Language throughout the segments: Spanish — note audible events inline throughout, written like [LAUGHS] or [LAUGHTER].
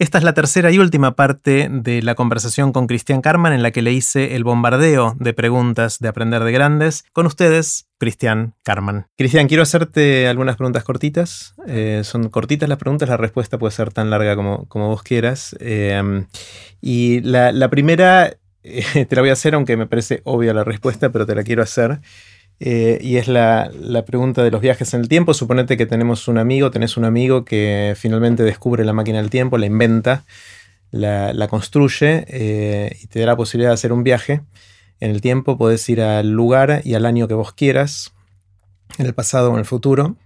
Esta es la tercera y última parte de la conversación con Cristian Carman en la que le hice el bombardeo de preguntas de Aprender de Grandes. Con ustedes, Cristian Carman. Cristian, quiero hacerte algunas preguntas cortitas. Eh, son cortitas las preguntas, la respuesta puede ser tan larga como, como vos quieras. Eh, y la, primera [LAUGHS] eh, te la voy a hacer, aunque me parece obvia la respuesta, pero te la quiero hacer. Eh, y es la, pregunta de los viajes en el tiempo. Suponete que tenemos un amigo, tenés un amigo que finalmente descubre la máquina del tiempo, la inventa, la, construye eh, y te da la posibilidad de hacer un viaje en el tiempo. Podés ir al lugar y al año que vos quieras, en el pasado o en el futuro.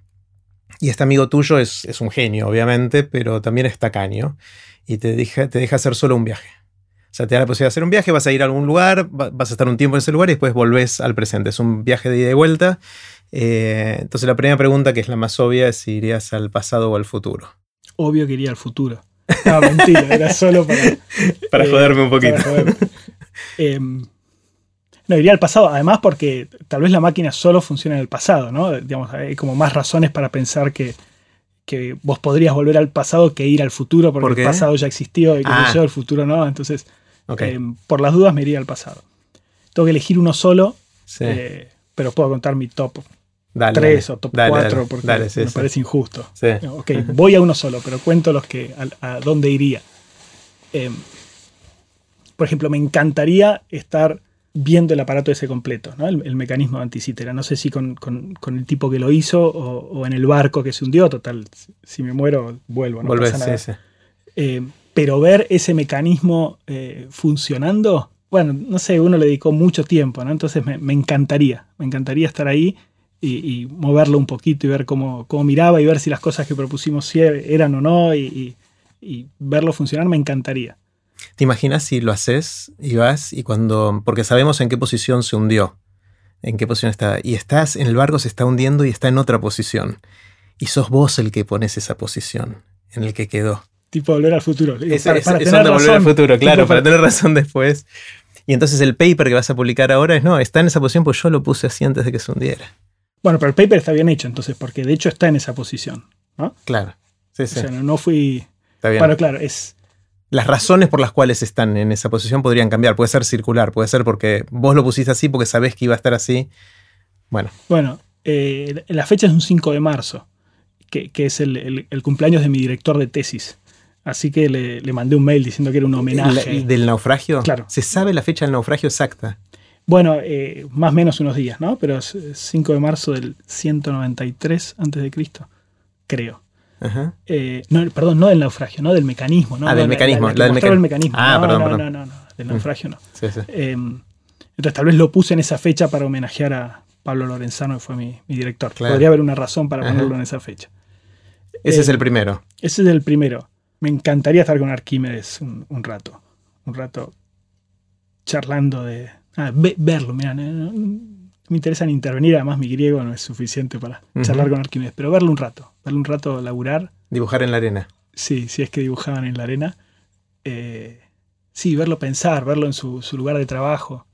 Y este amigo tuyo es, un genio, obviamente, pero también es tacaño y te te deja hacer solo un viaje. O sea, te da la posibilidad de hacer un viaje, vas a ir a algún lugar, vas a estar un tiempo en ese lugar y después volvés al presente. Es un viaje de ida y vuelta. Eh, entonces la primera pregunta, que es la más obvia, es si irías al pasado o al futuro. Obvio que iría al futuro. No, mentira, era solo para... [LAUGHS] para joderme un poquito. Em, no, iría al pasado, además porque tal vez la máquina solo funciona en el pasado, ¿no? Digamos, hay como más razones para pensar que, vos podrías volver al pasado que ir al futuro, porque el pasado ya existió y que ah. el futuro no. Entonces, eh, por las dudas me iría al pasado. Tengo que elegir uno solo, eh, pero puedo contar mi top 3 o top 4 porque me parece injusto. Ok, voy a uno solo, pero cuento los que a, dónde iría. Eh, por ejemplo, me encantaría estar viendo el aparato ese completo, el, mecanismo de anticítera. No sé si con, el tipo que lo hizo o, en el barco que se hundió, total, si me muero, vuelvo, no pasa nada pero ver ese mecanismo eh, funcionando, bueno, no sé, uno le dedicó mucho tiempo, ¿no? Entonces me, encantaría, me encantaría estar ahí y, moverlo un poquito y ver cómo, cómo, miraba y ver si las cosas que propusimos eran o no y, verlo funcionar, me encantaría. ¿Te imaginas si lo haces y vas y cuando, porque sabemos en qué posición se hundió, en qué posición está, y estás en el barco, se está hundiendo y está en otra posición, y sos vos el que pones esa posición en el que quedó tipo volver al futuro. para, tener volver al futuro, claro, para, tener razón después. Y entonces el paper que vas a publicar ahora es, no, está en esa posición, pues yo lo puse así antes de que se hundiera. Bueno, pero el paper está bien hecho entonces, porque de hecho está en esa posición, ¿no? Claro. Sí, sí. O sea, no, fui... Está bien. Bueno, claro, es... Las razones por las cuales están en esa posición podrían cambiar. Puede ser circular, puede ser porque vos lo pusiste así porque sabés que iba a estar así. Bueno. Bueno, eh, la fecha es un 5 de marzo, que, es el, cumpleaños de mi director de tesis. Así que le, mandé un mail diciendo que era un homenaje. ¿Del naufragio? Claro. ¿Se sabe la fecha del naufragio exacta? Bueno, eh, más o menos unos días, ¿no? Pero es 5 de marzo del 193 a.C., creo. Ajá. Eh, no, perdón, no del naufragio, no del mecanismo. ¿no? Ah, del mecanismo. La, del el mecanismo. Ah, no, perdón, no, perdón. no, no, no, del mm. naufragio no. Sí, sí. Em, entonces tal vez lo puse en esa fecha para homenajear a Pablo Lorenzano, que fue mi, director. Podría haber una razón para ponerlo en esa fecha. Ese es el primero. Ese es el primero me encantaría estar con Arquímedes un, rato. Un rato charlando de. Ah, verlo, mira, no, me interesa intervenir, además mi griego no es suficiente para charlar con Arquímedes, pero verlo un rato, verlo un rato laburar. Dibujar en la arena. Sí, sí es que dibujaban en la arena. Eh, sí, verlo pensar, verlo en su, lugar de trabajo,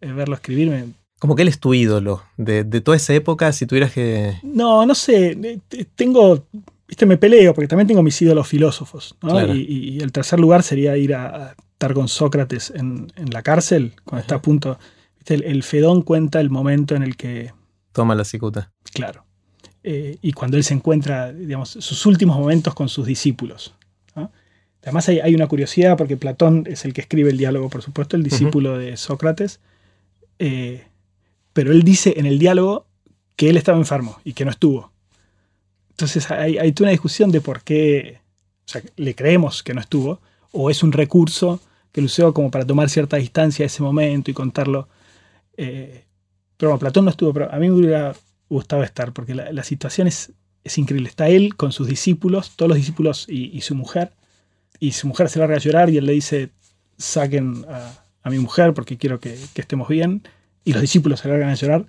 eh, verlo escribirme. Como que él es tu ídolo de, de toda esa época, si tuvieras que... No, no sé, eh, tengo viste, me peleo porque también tengo mis ídolos filósofos. Y, el tercer lugar sería ir a, estar con Sócrates en, la cárcel, cuando está a punto. El, Fedón cuenta el momento en el que. Toma la cicuta. Claro. Eh, y cuando él se encuentra, digamos, sus últimos momentos con sus discípulos. Además, hay, una curiosidad porque Platón es el que escribe el diálogo, por supuesto, el discípulo de Sócrates. Eh, pero él dice en el diálogo que él estaba enfermo y que no estuvo. Entonces hay, hay una discusión de por qué le creemos que no estuvo, o es un recurso que lo usó como para tomar cierta distancia a ese momento y contarlo. Eh, pero bueno, Platón no estuvo, pero a mí me hubiera gustado estar, porque la, situación es, es, increíble. Está él con sus discípulos, todos los discípulos y, su mujer, y su mujer se larga a llorar y él le dice, saquen a, mi mujer porque quiero que, que, estemos bien, y los discípulos se largan a llorar.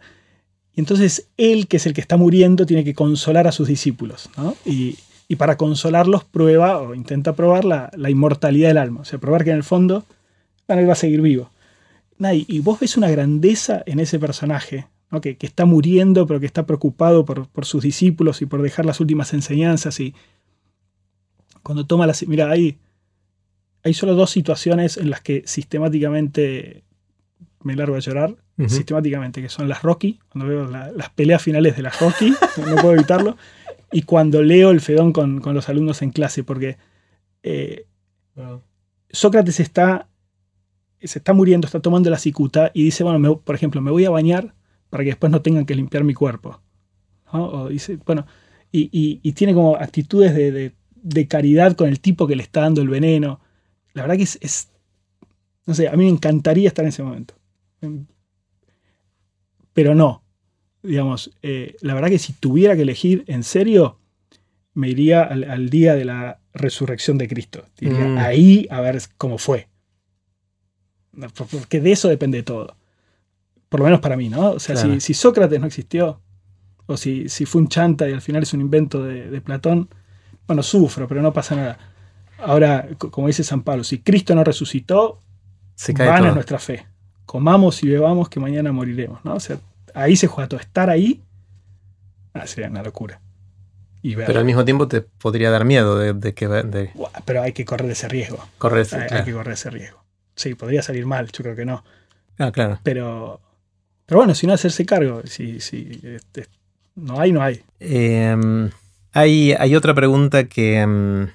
Entonces él, que es el que está muriendo, tiene que consolar a sus discípulos. Y, para consolarlos prueba o intenta probar la, inmortalidad del alma. O sea, probar que en el fondo él va a seguir vivo. Y vos ves una grandeza en ese personaje, que, está muriendo, pero que está preocupado por, sus discípulos y por dejar las últimas enseñanzas. Y cuando toma las... Mira, ahí hay solo dos situaciones en las que sistemáticamente me largo a llorar, sistemáticamente, que son las Rocky, cuando veo las peleas finales de las Rocky, [LAUGHS] no puedo evitarlo, y cuando leo el Fedón con, los alumnos en clase, porque eh, Sócrates está, se está muriendo, está tomando la cicuta y dice, bueno, por ejemplo, me voy a bañar para que después no tengan que limpiar mi cuerpo. O dice, bueno, y, tiene como actitudes de, caridad con el tipo que le está dando el veneno. La verdad que es, no sé, a mí me encantaría estar en ese momento. Pero no, digamos, eh, la verdad que si tuviera que elegir en serio, me iría al, día de la resurrección de Cristo. Diría, mm. ahí a ver cómo fue. Porque de eso depende todo. Por lo menos para mí, ¿no? O sea, si, Sócrates no existió, o si, si, fue un chanta y al final es un invento de, Platón, bueno, sufro, pero no pasa nada. Ahora, como dice San Pablo, si Cristo no resucitó, Se cae nuestra fe. Comamos y bebamos que mañana moriremos, ¿no? O sea, ahí se juega todo. Estar ahí ah, sería una locura. pero al mismo tiempo te podría dar miedo de, que... Pero hay que correr ese riesgo. Correr hay, que correr ese riesgo. Sí, podría salir mal, yo creo que no. Ah, claro. Pero, pero bueno, si no hacerse cargo, si, si este, no hay, no hay. Em, hay, hay, otra pregunta que, em,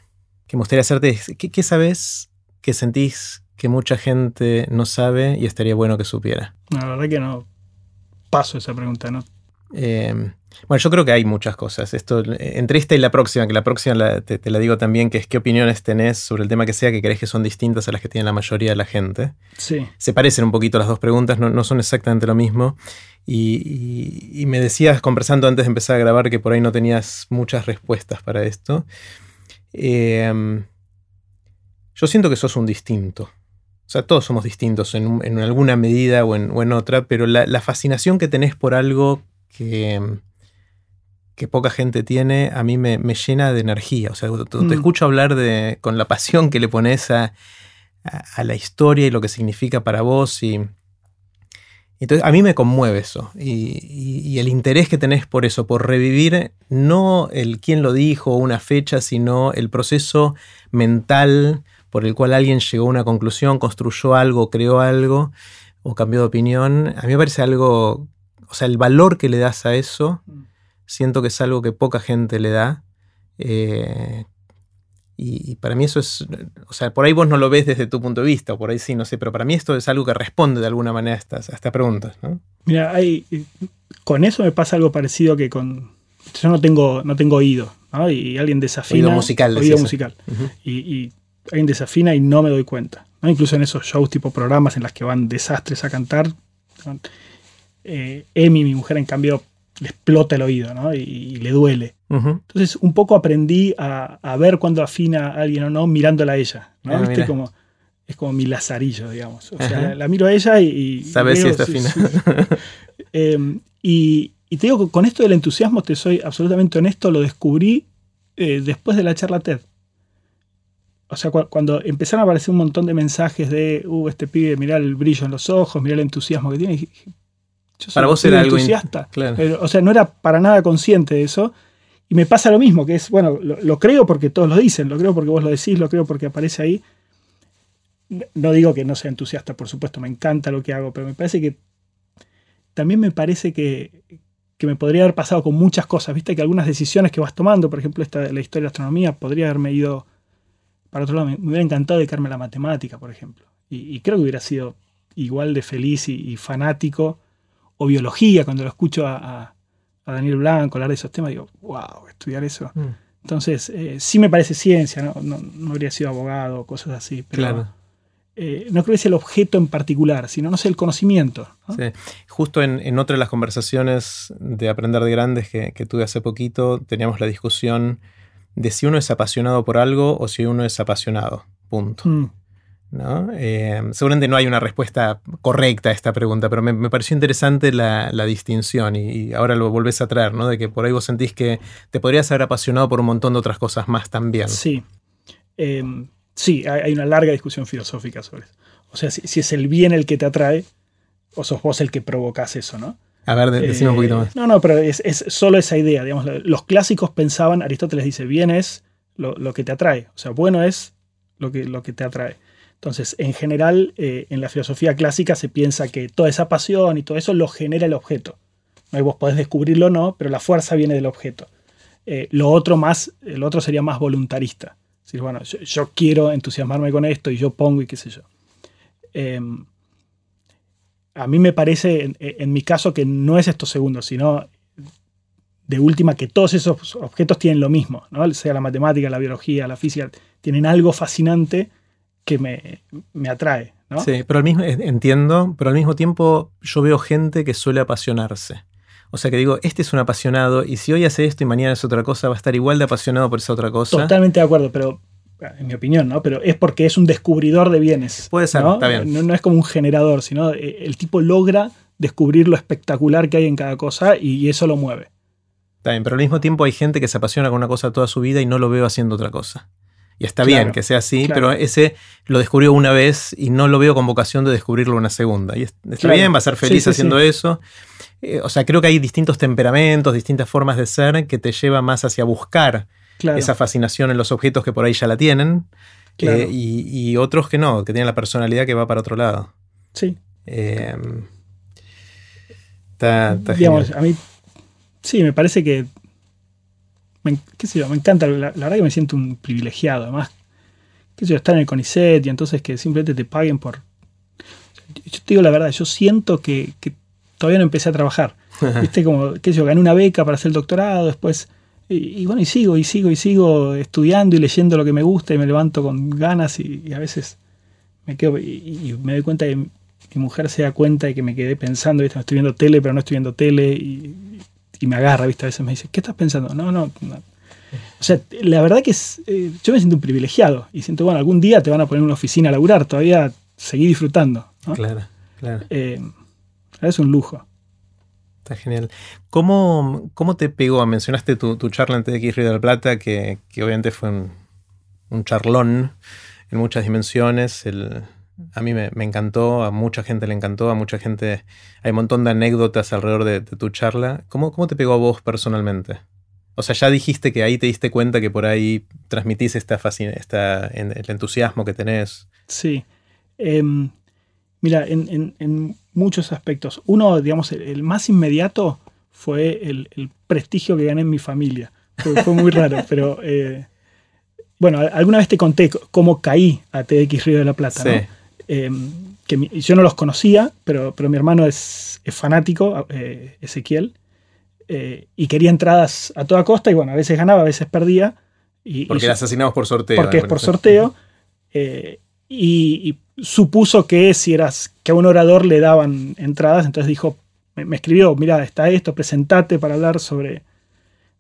que me gustaría hacerte. ¿Qué, ¿Qué sabes que sentís que mucha gente no sabe y estaría bueno que supiera? la verdad que no paso esa pregunta, ¿no? Em, bueno, yo creo que hay muchas cosas. Esto, entre esta y la próxima, que la próxima te, la digo también, que es qué opiniones tenés sobre el tema que sea que crees que son distintas a las que tiene la mayoría de la gente. Sí. Se parecen un poquito las dos preguntas, no, son exactamente lo mismo. Y, me decías, conversando antes de empezar a grabar, que por ahí no tenías muchas respuestas para esto. Em, yo siento que sos un distinto. O sea, todos somos distintos en, alguna medida o en, otra, pero la, fascinación que tenés por algo que, que poca gente tiene, a mí me, llena de energía. O sea, te, mm. escucho hablar de, con la pasión que le pones a, la historia y lo que significa para vos. Y, entonces, a mí me conmueve eso. Y, el interés que tenés por eso, por revivir no el quién lo dijo o una fecha, sino el proceso mental por el cual alguien llegó a una conclusión, construyó algo, creó algo o cambió de opinión, a mí me parece algo, o sea, el valor que le das a eso, siento que es algo que poca gente le da. Eh, y, para mí eso es, o sea, por ahí vos no lo ves desde tu punto de vista, o por ahí sí, no sé, pero para mí esto es algo que responde de alguna manera a estas, a estas preguntas. ¿no? Mira, hay, con eso me pasa algo parecido que con... Yo no tengo, no tengo oído, ¿no? Y alguien desafina... Oído musical. Oído musical. y alguien desafina y no me doy cuenta. Incluso en esos shows tipo programas en las que van desastres a cantar, eh, Emi, mi mujer, en cambio, le explota el oído y, le duele. Entonces, un poco aprendí a, ver cuándo afina a alguien o no mirándola a ella. ¿no? Ah, como, es como mi lazarillo, digamos. O sea, la, miro a ella y. Sabes si está afina. [LAUGHS] Em, y, te digo que con esto del entusiasmo, te soy absolutamente honesto, lo descubrí eh, después de la charla TED o sea, cuando empezaron a aparecer un montón de mensajes de, uh, este pibe, mirá el brillo en los ojos, mirá el entusiasmo que tiene. Yo para vos era algo entusiasta. o sea, no era para nada consciente de eso. Y me pasa lo mismo, que es, bueno, lo, creo porque todos lo dicen, lo creo porque vos lo decís, lo creo porque aparece ahí. No digo que no sea entusiasta, por supuesto, me encanta lo que hago, pero me parece que también me parece que, que me podría haber pasado con muchas cosas. Viste que algunas decisiones que vas tomando, por ejemplo, esta, la historia de la astronomía, podría haberme ido para otro lado, me, hubiera encantado dedicarme a la matemática, por ejemplo. Y, creo que hubiera sido igual de feliz y, fanático. O biología, cuando lo escucho a, Daniel Blanco hablar de esos temas, digo, wow, estudiar eso. Mm. Entonces, eh, sí me parece ciencia, ¿no? No, habría sido abogado o cosas así. Pero, claro. Eh, no creo que sea el objeto en particular, sino, no sé, el conocimiento. Sí. Justo en, otra de las conversaciones de Aprender de Grandes que, que tuve hace poquito, teníamos la discusión de si uno es apasionado por algo o si uno es apasionado. Punto. Mm. ¿No? Eh, seguramente no hay una respuesta correcta a esta pregunta, pero me, pareció interesante la, distinción y, ahora lo volvés a traer, ¿no? De que por ahí vos sentís que te podrías haber apasionado por un montón de otras cosas más también. Sí. Em, sí, hay una larga discusión filosófica sobre eso. O sea, si, si, es el bien el que te atrae, o sos vos el que provocas eso, ¿no? A ver, decime un poquito más. No, no, pero es, solo esa idea. Digamos, los clásicos pensaban, Aristóteles dice, bien es lo, que te atrae. O sea, bueno es lo que, lo que te atrae. Entonces, en general, eh, en la filosofía clásica se piensa que toda esa pasión y todo eso lo genera el objeto. ¿no? vos podés descubrirlo o no, pero la fuerza viene del objeto. Eh, lo otro más, el otro sería más voluntarista. Es decir, bueno, yo, quiero entusiasmarme con esto y yo pongo y qué sé yo. A mí me parece, en, mi caso, que no es esto segundo, sino de última que todos esos objetos tienen lo mismo, ¿no? sea la matemática, la biología, la física, tienen algo fascinante que me, me atrae. ¿no? Sí, pero al mismo, entiendo, pero al mismo tiempo yo veo gente que suele apasionarse. O sea que digo, este es un apasionado y si hoy hace esto y mañana es otra cosa, va a estar igual de apasionado por esa otra cosa. Totalmente de acuerdo, pero en mi opinión, ¿no? Pero es porque es un descubridor de bienes. Puede ser, ¿no? está bien. No, es como un generador, sino eh, el tipo logra descubrir lo espectacular que hay en cada cosa y eso lo mueve. Está bien, pero al mismo tiempo hay gente que se apasiona con una cosa toda su vida y no lo veo haciendo otra cosa. Y está bien que sea así, pero ese lo descubrió una vez y no lo veo con vocación de descubrirlo una segunda. Y está bien, va a ser feliz haciendo eso. Eh, o sea, creo que hay distintos temperamentos, distintas formas de ser que te lleva más hacia buscar esa fascinación en los objetos que por ahí ya la tienen. Eh, y, otros que no, que tienen la personalidad que va para otro lado. Sí. Eh, Digamos, a mí, sí, me parece que me, qué sé yo, me encanta, la, verdad que me siento un privilegiado, además, qué sé yo, estar en el CONICET y entonces que simplemente te paguen por... Yo te digo la verdad, yo siento que, todavía no empecé a trabajar. [LAUGHS] Viste, como, qué sé yo, gané una beca para hacer el doctorado, después... Y, bueno, y sigo, y sigo, y sigo estudiando y leyendo lo que me gusta y me levanto con ganas y, a veces me quedo y, me doy cuenta que mi mujer se da cuenta de que me quedé pensando, ¿viste? estoy viendo tele, pero no estoy viendo tele y, me agarra, ¿viste? A veces me dice, ¿qué estás pensando? No, no. O sea, la verdad que es, eh, yo me siento un privilegiado y siento, bueno, algún día te van a poner una oficina a laburar, todavía seguí disfrutando. Claro, claro. Eh, es un lujo. Está genial. ¿Cómo, cómo te pegó? Mencionaste tu, tu charla en TX Río de la Plata, que, obviamente fue un, un, charlón en muchas dimensiones. A mí me, encantó, a mucha gente le encantó, a mucha gente. Hay un montón de anécdotas alrededor de, tu charla. ¿Cómo, ¿Cómo, te pegó a vos personalmente? O sea, ya dijiste que ahí te diste cuenta que por ahí transmitís esta, esta el entusiasmo que tenés. Sí. Em, mira, en, muchos aspectos. Uno, digamos, el, más inmediato fue el, prestigio que gané en mi familia. Fue, muy raro, [LAUGHS] pero. Eh, bueno, alguna vez te conté cómo caí a TX Río de la Plata, sí. ¿no? Em, que yo no los conocía, pero, pero mi hermano es, fanático, eh, Ezequiel, eh, y quería entradas a toda costa, y bueno, a veces ganaba, a veces perdía. Y, porque las asesinamos por sorteo. Porque es por sorteo. Eh, y, supuso que si eras que a un orador le daban entradas, entonces dijo, me, escribió, mira, está esto, presentate para hablar sobre...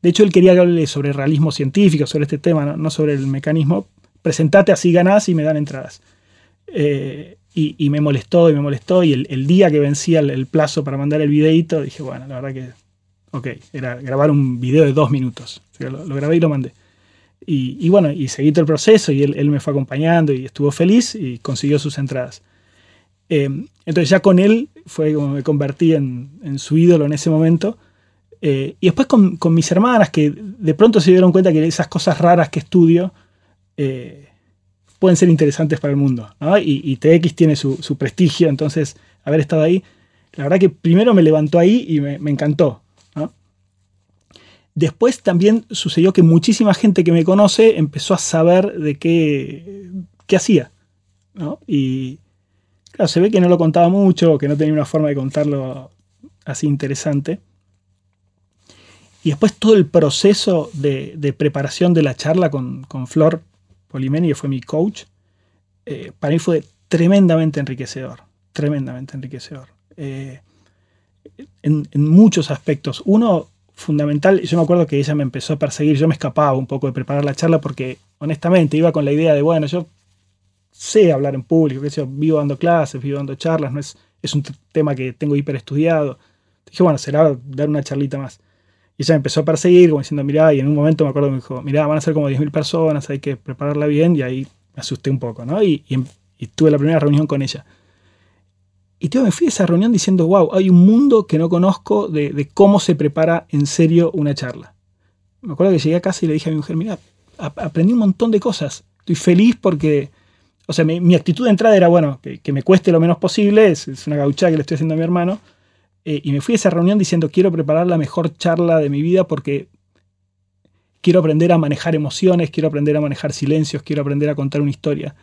De hecho, él quería hablarle sobre realismo científico, sobre este tema, no, sobre el mecanismo. Presentate, así ganás y me dan entradas. Eh, y, me molestó y me molestó. Y el, día que vencía el, plazo para mandar el videito, dije, bueno, la verdad que, ok, era grabar un video de dos minutos. lo, grabé y lo mandé. Y, bueno, y seguí todo el proceso y él, me fue acompañando y estuvo feliz y consiguió sus entradas. Eh, entonces ya con él fue como me convertí en, su ídolo en ese momento. Eh, y después con, mis hermanas que de pronto se dieron cuenta que esas cosas raras que estudio pueden ser interesantes para el mundo. Y, TX tiene su, prestigio, entonces haber estado ahí, la verdad que primero me levantó ahí y me, encantó. Después también sucedió que muchísima gente que me conoce empezó a saber de qué, qué hacía. Y claro, se ve que no lo contaba mucho, que no tenía una forma de contarlo así interesante. Y después todo el proceso de, preparación de la charla con, con Flor Polimeni, que fue mi coach, eh, para mí fue tremendamente enriquecedor, tremendamente enriquecedor. Eh, en, muchos aspectos. Uno fundamental, yo me acuerdo que ella me empezó a perseguir, yo me escapaba un poco de preparar la charla porque honestamente iba con la idea de, bueno, yo sé hablar en público, que yo vivo dando clases, vivo dando charlas, no es, es un tema que tengo hiper estudiado. Dije, bueno, será dar una charlita más. Y ella me empezó a perseguir, como diciendo, mirá, y en un momento me acuerdo que me dijo, mirá, van a ser como 10.000 personas, hay que prepararla bien, y ahí me asusté un poco, ¿no? Y, tuve la primera reunión con ella. Y tío, me fui a esa reunión diciendo, wow, hay un mundo que no conozco de, cómo se prepara en serio una charla. Me acuerdo que llegué a casa y le dije a mi mujer, mira, aprendí un montón de cosas estoy feliz porque, o sea, mi, actitud de entrada era, bueno, que, me cueste lo menos posible, es, una gauchada que le estoy haciendo a mi hermano, eh, y me fui a esa reunión diciendo, quiero preparar la mejor charla de mi vida porque quiero aprender a manejar emociones, quiero aprender a manejar silencios, quiero aprender a contar una historia.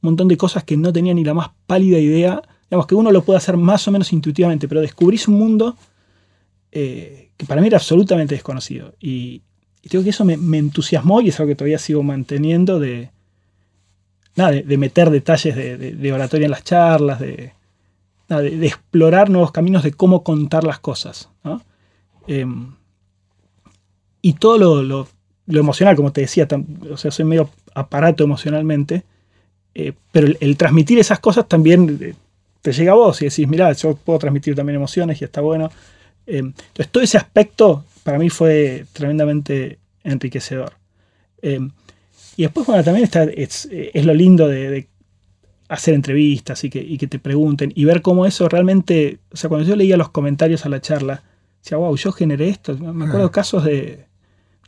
Un montón de cosas que no tenía ni la más pálida idea, digamos que uno lo puede hacer más o menos intuitivamente, pero descubrís un mundo eh, que para mí era absolutamente desconocido. Y, y digo que eso me, entusiasmó y es algo que todavía sigo manteniendo de, nada, de, meter detalles de, oratoria en las charlas, de, de, explorar nuevos caminos de cómo contar las cosas. Em, y todo lo, emocional, como te decía, o sea, soy medio aparato emocionalmente, eh, pero el, transmitir esas cosas también eh, te llega a vos y decís, mira, yo puedo transmitir también emociones y está bueno. Em, entonces, todo ese aspecto para mí fue tremendamente enriquecedor. Em, y después, bueno, también está, es, lo lindo de, hacer entrevistas y que, que, te pregunten y ver cómo eso realmente, o sea, cuando yo leía los comentarios a la charla, decía, wow, yo generé esto. Me acuerdo casos de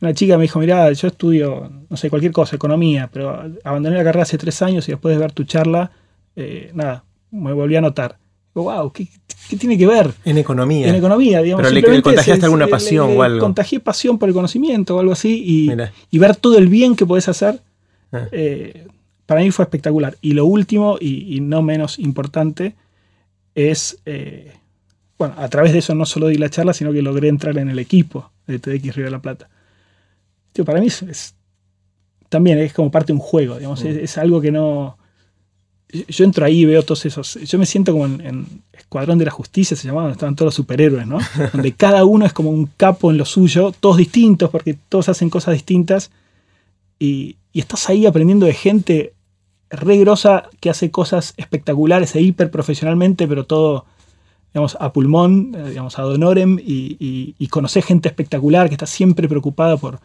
una chica me dijo, mira, yo estudio, no sé, cualquier cosa, economía, pero abandoné la carrera hace tres años y después de ver tu charla, eh, nada, me volví a notar wow, ¿qué, tiene que ver? En economía. En economía, digamos. Pero le, contagiaste alguna pasión o algo. Contagié pasión por el conocimiento o algo así y, ver todo el bien que podés hacer, ah. eh, para mí fue espectacular. Y lo último, y, no menos importante, es, eh, bueno, a través de eso no solo di la charla, sino que logré entrar en el equipo de TDX Río de la Plata. Tío, para mí es, también es como parte de un juego, digamos, mm. es algo que no yo entro ahí y veo todos esos. Yo me siento como en, Escuadrón de la Justicia, se llamaban, estaban todos los superhéroes, ¿no? [LAUGHS] Donde cada uno es como un capo en lo suyo, todos distintos, porque todos hacen cosas distintas. Y, estás ahí aprendiendo de gente re grosa que hace cosas espectaculares e hiper profesionalmente, pero todo, digamos, a pulmón, eh, digamos, a donorem, y, y, conocer gente espectacular que está siempre preocupada por,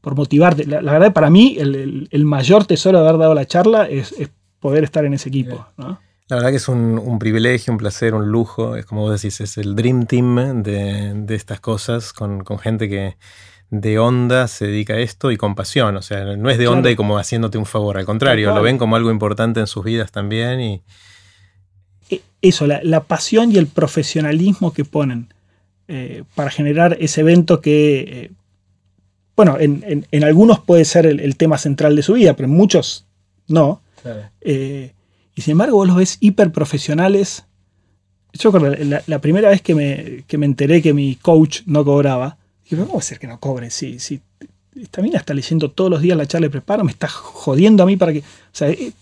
por motivarte. La, verdad, para mí, el, mayor tesoro de haber dado la charla es poder estar en ese equipo. ¿no? La verdad que es un, privilegio, un placer, un lujo. Es como vos decís, es el Dream Team de, estas cosas con, gente que de onda se dedica a esto y con pasión. O sea, no es de onda y como haciéndote un favor. Al contrario, lo ven como algo importante en sus vidas también. Y... E, eso, la, pasión y el profesionalismo que ponen eh, para generar ese evento que, eh, bueno, en, algunos puede ser el, tema central de su vida, pero en muchos no. Eh, y sin embargo, vos los ves hiper profesionales. Yo la, la, primera vez que me, que me, enteré que mi coach no cobraba, dije, ¿cómo va a ser que no cobre? Si, si esta mina está leyendo todos los días la charla de preparo, me está jodiendo a mí para que. Eh,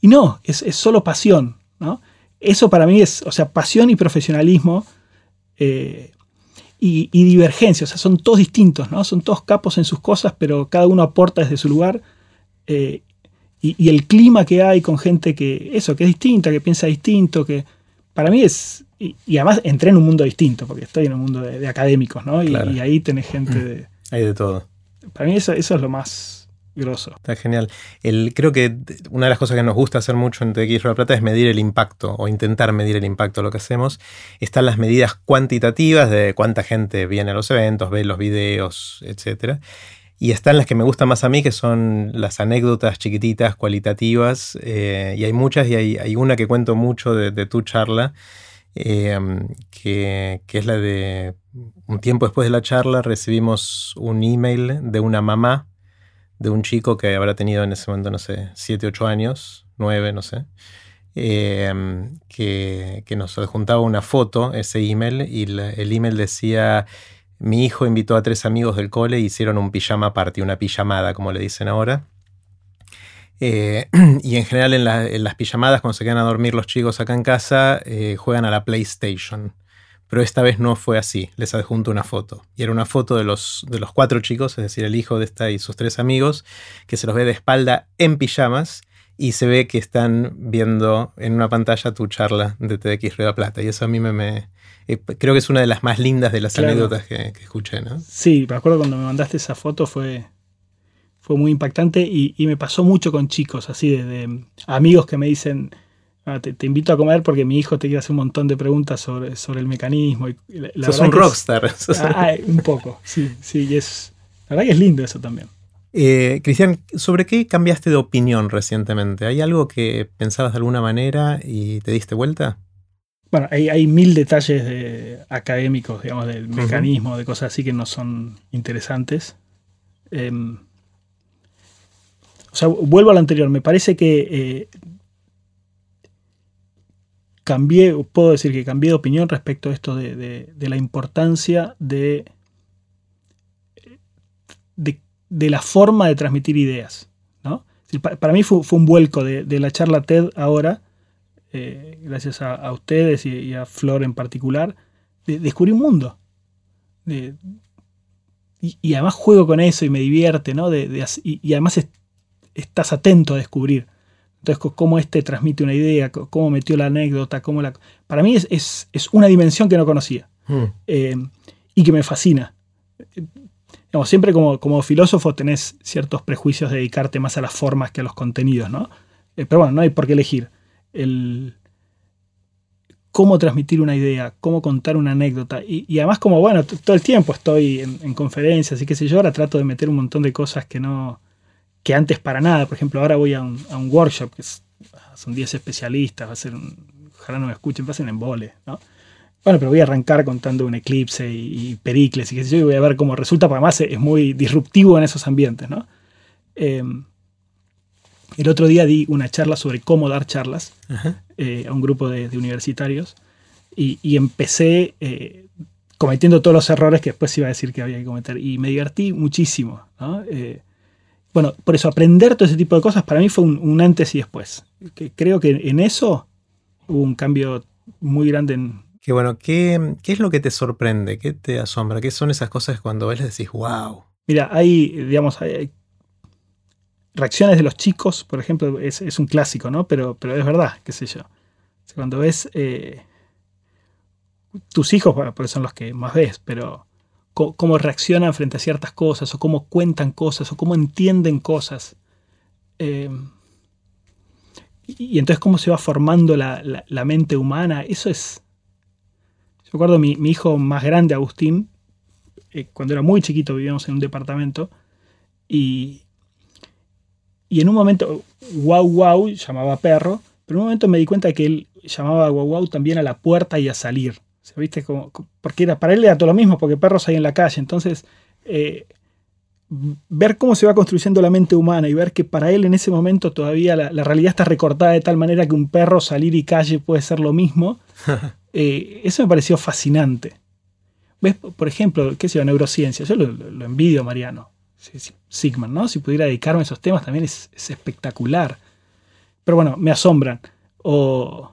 y no, es, solo pasión. ¿no? Eso para mí es, o sea, pasión y profesionalismo. Eh, y, divergencia, o sea, son todos distintos, ¿no? Son todos capos en sus cosas, pero cada uno aporta desde su lugar y, el clima que hay con gente que, eso, que es distinta, que piensa distinto, que para mí es, y, además entré en un mundo distinto, porque estoy en un mundo de, académicos, ¿no? Y, ahí tenés gente mm. de... Hay de todo. Para mí eso, eso es lo más grosso. Está genial. El, creo que una de las cosas que nos gusta hacer mucho en TX La Plata es medir el impacto o intentar medir el impacto de lo que hacemos. Están las medidas cuantitativas de cuánta gente viene a los eventos, ve los videos, etcétera. Y están las que me gustan más a mí, que son las anécdotas chiquititas, cualitativas. Eh, y hay muchas, y hay, una que cuento mucho de, tu charla, em, que, es la de un tiempo después de la charla recibimos un email de una mamá de un chico que habrá tenido en ese momento, no sé, 7, 8 años, 9, no sé, em, que, nos adjuntaba una foto, ese email, y el email decía mi hijo invitó a tres amigos del cole y hicieron un pijama party, una pijamada, como le dicen ahora. Eh, [CLEARS THROAT] y en general en, las pijamadas, cuando se quedan a dormir los chicos acá en casa, eh, juegan a la PlayStation. Pero esta vez no fue así. Les adjunto una foto. Y era una foto de los, de los cuatro chicos, es decir, el hijo de esta y sus tres amigos, que se los ve de espalda en pijamas y se ve que están viendo en una pantalla tu charla de TDX Rueda Plata. Y eso a mí me, eh, creo que es una de las más lindas de las anécdotas que, escuché, ¿no? Sí, me acuerdo cuando me mandaste esa foto fue, fue muy impactante y, me pasó mucho con chicos, así de, amigos que me dicen, ah, te, invito a comer porque mi hijo te quiere hacer un montón de preguntas sobre, sobre el mecanismo. Y la, Sos un rockstar. [LAUGHS] Ah, ah, un poco, sí, sí, y es, la verdad que es lindo eso también. Eh, Cristian, ¿sobre qué cambiaste de opinión recientemente? ¿Hay algo que pensabas de alguna manera y te diste vuelta? Bueno, hay, mil detalles académicos, digamos, del mecanismo, de cosas así que no son interesantes. Em, o sea, vuelvo a lo anterior. Me parece que eh, cambié, puedo decir que cambié de opinión respecto a esto de, la importancia de, de, la forma de transmitir ideas. ¿no? Para mí fue, un vuelco de, la charla TED ahora, eh, gracias a, ustedes y, a Flor en particular, descubrí un mundo. y, además juego con eso y me divierte, ¿no? y, y, además estás atento a descubrir. Entonces, cómo este transmite una idea, cómo metió la anécdota, cómo la... Para mí es, es, una dimensión que no conocía hmm. eh, y que me fascina. siempre como, como, filósofo tenés ciertos prejuicios de dedicarte más a las formas que a los contenidos, ¿no? Eh, pero bueno, no hay por qué elegir. El, cómo transmitir una idea, cómo contar una anécdota. Y, además como, bueno, todo el tiempo estoy en, en, conferencias y qué sé yo, ahora trato de meter un montón de cosas que no, que antes para nada. Por ejemplo, ahora voy a un, workshop, que son 10 especialistas, va a ser un, ojalá no me escuchen, pasen en vole, ¿no? Bueno, pero voy a arrancar contando un eclipse y, Pericles y qué sé yo, y voy a ver cómo resulta, porque además es muy disruptivo en esos ambientes, ¿no? Em, el otro día di una charla sobre cómo dar charlas eh, a un grupo de, universitarios y, empecé eh, cometiendo todos los errores que después iba a decir que había que cometer y me divertí muchísimo. ¿no? Eh, bueno, por eso aprender todo ese tipo de cosas para mí fue un, antes y después. Que creo que en eso hubo un cambio muy grande en... Qué bueno, ¿qué, es lo que te sorprende? ¿Qué te asombra? ¿Qué son esas cosas cuando ves les decís, wow? Mira, hay, digamos, hay, reacciones de los chicos, por ejemplo, es, un clásico, ¿no? Pero, pero es verdad, qué sé yo. Cuando ves eh, tus hijos, bueno, porque son los que más ves, pero cómo reaccionan frente a ciertas cosas, o cómo cuentan cosas, o cómo entienden cosas. Eh, y, entonces cómo se va formando la, mente humana, eso es... Yo recuerdo mi, mi hijo más grande, Agustín, eh, cuando era muy chiquito vivíamos en un departamento, y, y en un momento, wow, wow, llamaba perro, pero en un momento me di cuenta que él llamaba wow, wow también a la puerta y a salir. ¿viste? Como, porque era, para él era todo lo mismo, porque perros hay en la calle. Entonces, eh, ver cómo se va construyendo la mente humana y ver que para él en ese momento todavía la, realidad está recortada de tal manera que un perro salir y calle puede ser lo mismo, [LAUGHS] eh, eso me pareció fascinante. ¿Ves? Por ejemplo, qué sé yo, neurociencia. Yo lo, envidio, Mariano. Sigman, ¿no? Si pudiera dedicarme a esos temas también es, es espectacular. Pero bueno, me asombran. O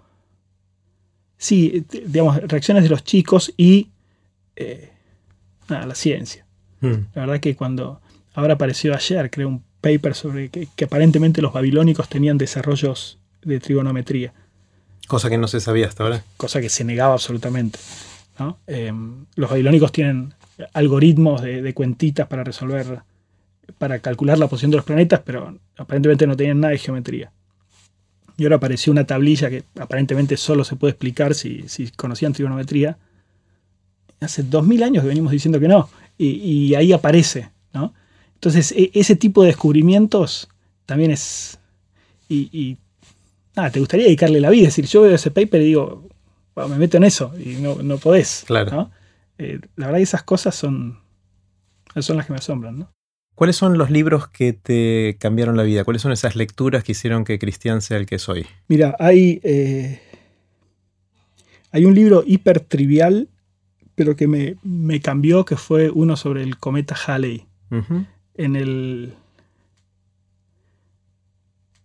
sí, digamos, reacciones de los chicos y eh, la ciencia. Hmm. La verdad que cuando ahora apareció ayer, creo, un paper sobre que, aparentemente los babilónicos tenían desarrollos de trigonometría. Cosa que no se sabía hasta ahora. Cosa que se negaba absolutamente. Em, los babilónicos tienen algoritmos de, de, cuentitas para resolver, para calcular la posición de los planetas, pero aparentemente no tenían nada de geometría. Y ahora apareció una tablilla que aparentemente solo se puede explicar si, conocían trigonometría. Hace dos mil años que venimos diciendo que no. Y, ahí aparece. ¿no? Entonces, e, ese tipo de descubrimientos también es. Y, nada, te gustaría dedicarle la vida. Es decir, yo veo ese paper y digo, me meto en eso y no, no podés. Claro. Eh, la verdad que esas cosas son, son las que me asombran. ¿no? ¿Cuáles son los libros que te cambiaron la vida? ¿Cuáles son esas lecturas que hicieron que Cristian sea el que soy? Mira, hay, eh, hay un libro hiper trivial, pero que me, cambió, que fue uno sobre el cometa Halley. En el.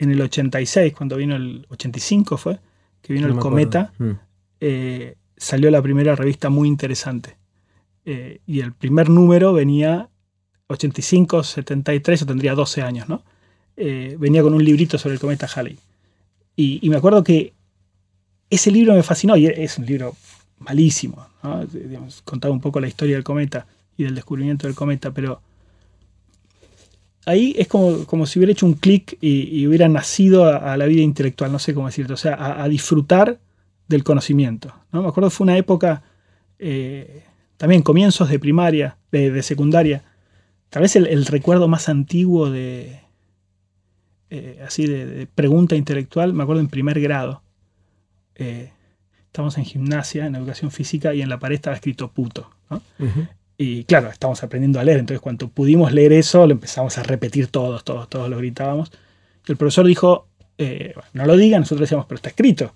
En el 86, cuando vino el 85 fue, que vino el cometa, mm. eh, salió la primera revista muy interesante. Eh, y el primer número venía 85, 73, yo tendría 12 años, ¿no? Eh, venía con un librito sobre el cometa Halley. Y, me acuerdo que ese libro me fascinó, y es un libro malísimo, ¿no? contaba un poco la historia del cometa y del descubrimiento del cometa, pero ahí es como, como si hubiera hecho un clic y, hubiera nacido a, la vida intelectual, no sé cómo decirlo, o sea, a, disfrutar del conocimiento. ¿no? Me acuerdo fue una época, eh, también comienzos de primaria, de secundaria, tal vez el, recuerdo más antiguo de, eh, así de, pregunta intelectual, me acuerdo en primer grado. Eh, estamos en gimnasia, en educación física, y en la pared estaba escrito puto. Y claro, estamos aprendiendo a leer, entonces cuando pudimos leer eso, lo empezamos a repetir todos, todos, todos lo gritábamos. Y el profesor dijo, eh, no lo digan, nosotros decíamos, pero está escrito.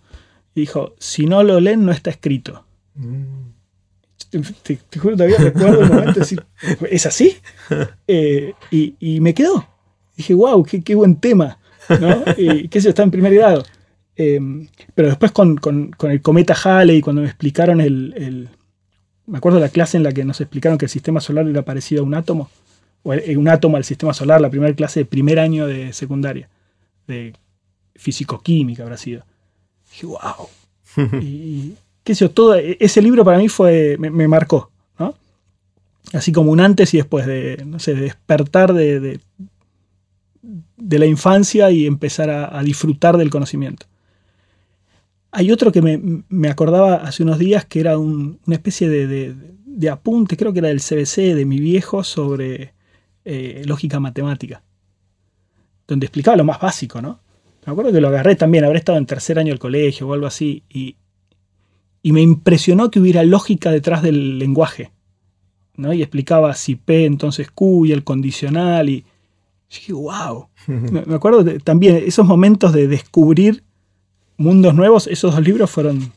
Y dijo, si no lo leen, no está escrito. Mm. Te, juro, todavía recuerdo el momento de decir, ¿es así? [LAUGHS] Eh, y, me quedó. Dije, wow, qué, buen tema. ¿no? Y qué sé está en primer grado. Em, pero después con, el cometa Halley, cuando me explicaron el, Me acuerdo de la clase en la que nos explicaron que el sistema solar era parecido a un átomo, o un átomo al sistema solar, la primera clase de primer año de secundaria, de físico-química habrá sido. Dije, wow. [LAUGHS] y, todo, ese libro para mí fue, me, marcó. Así como un antes y después de, no sé, de despertar de, de, la infancia y empezar a disfrutar del conocimiento. Hay otro que me, acordaba hace unos días que era una especie de, apunte, creo que era del CBC de mi viejo sobre eh, lógica matemática, donde explicaba lo más básico, ¿no? Me acuerdo que lo agarré también, habré estado en tercer año del colegio o algo así, y, me impresionó que hubiera lógica detrás del lenguaje, ¿no? Y explicaba si P entonces Q y el condicional, y dije, wow. [LAUGHS] me, acuerdo también esos momentos de descubrir mundos nuevos, esos dos libros fueron.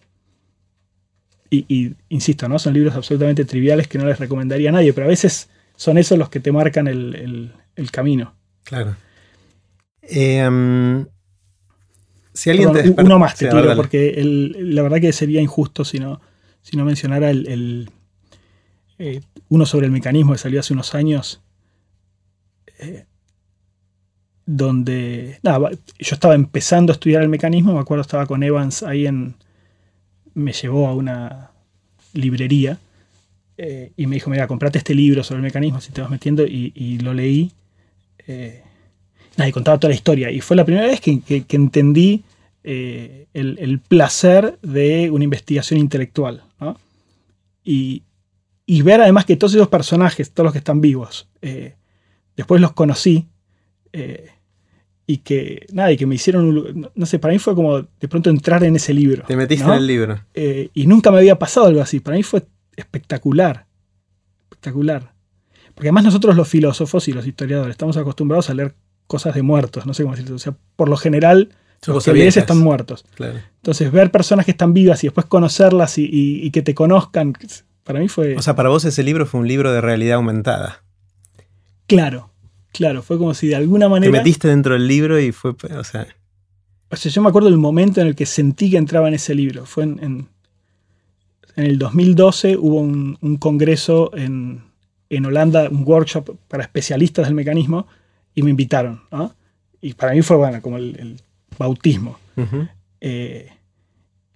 Y, insisto, ¿no? Son libros absolutamente triviales que no les recomendaría a nadie, pero a veces son esos los que te marcan el, camino. Claro. Em, si alguien te Uno más te tiro, porque la verdad que sería injusto si no, si no mencionara el, eh, uno sobre el mecanismo que salió hace unos años. Eh, donde, nada, yo estaba empezando a estudiar el mecanismo, me acuerdo estaba con Evans ahí en, me llevó a una librería eh, y me dijo, mira, comprate este libro sobre el mecanismo, si te vas metiendo, y, lo leí. Eh, nada, y contaba toda la historia. Y fue la primera vez que, entendí eh, el, placer de una investigación intelectual. Y, y, ver además que todos esos personajes, todos los que están vivos, después los conocí eh, y que nada, y que me hicieron, no sé, para mí fue como de pronto entrar en ese libro. Te metiste en el libro. Eh, y nunca me había pasado algo así. Para mí fue espectacular. Espectacular. Porque además nosotros los filósofos y los historiadores estamos acostumbrados a leer cosas de muertos, no sé cómo decirlo. O sea, por lo general los que lees están muertos. Entonces, ver personas que están vivas y después conocerlas y, que te conozcan, para mí fue... O sea, para vos ese libro fue un libro de realidad aumentada. Claro, Claro, fue como si de alguna manera. Te metiste dentro del libro y fue. O sea. O sea, yo me acuerdo del momento en el que sentí que entraba en ese libro. Fue en. En, el 2012 hubo un, congreso en, Holanda, un workshop para especialistas del mecanismo, y me invitaron. Y para mí fue, bueno, como el, bautismo.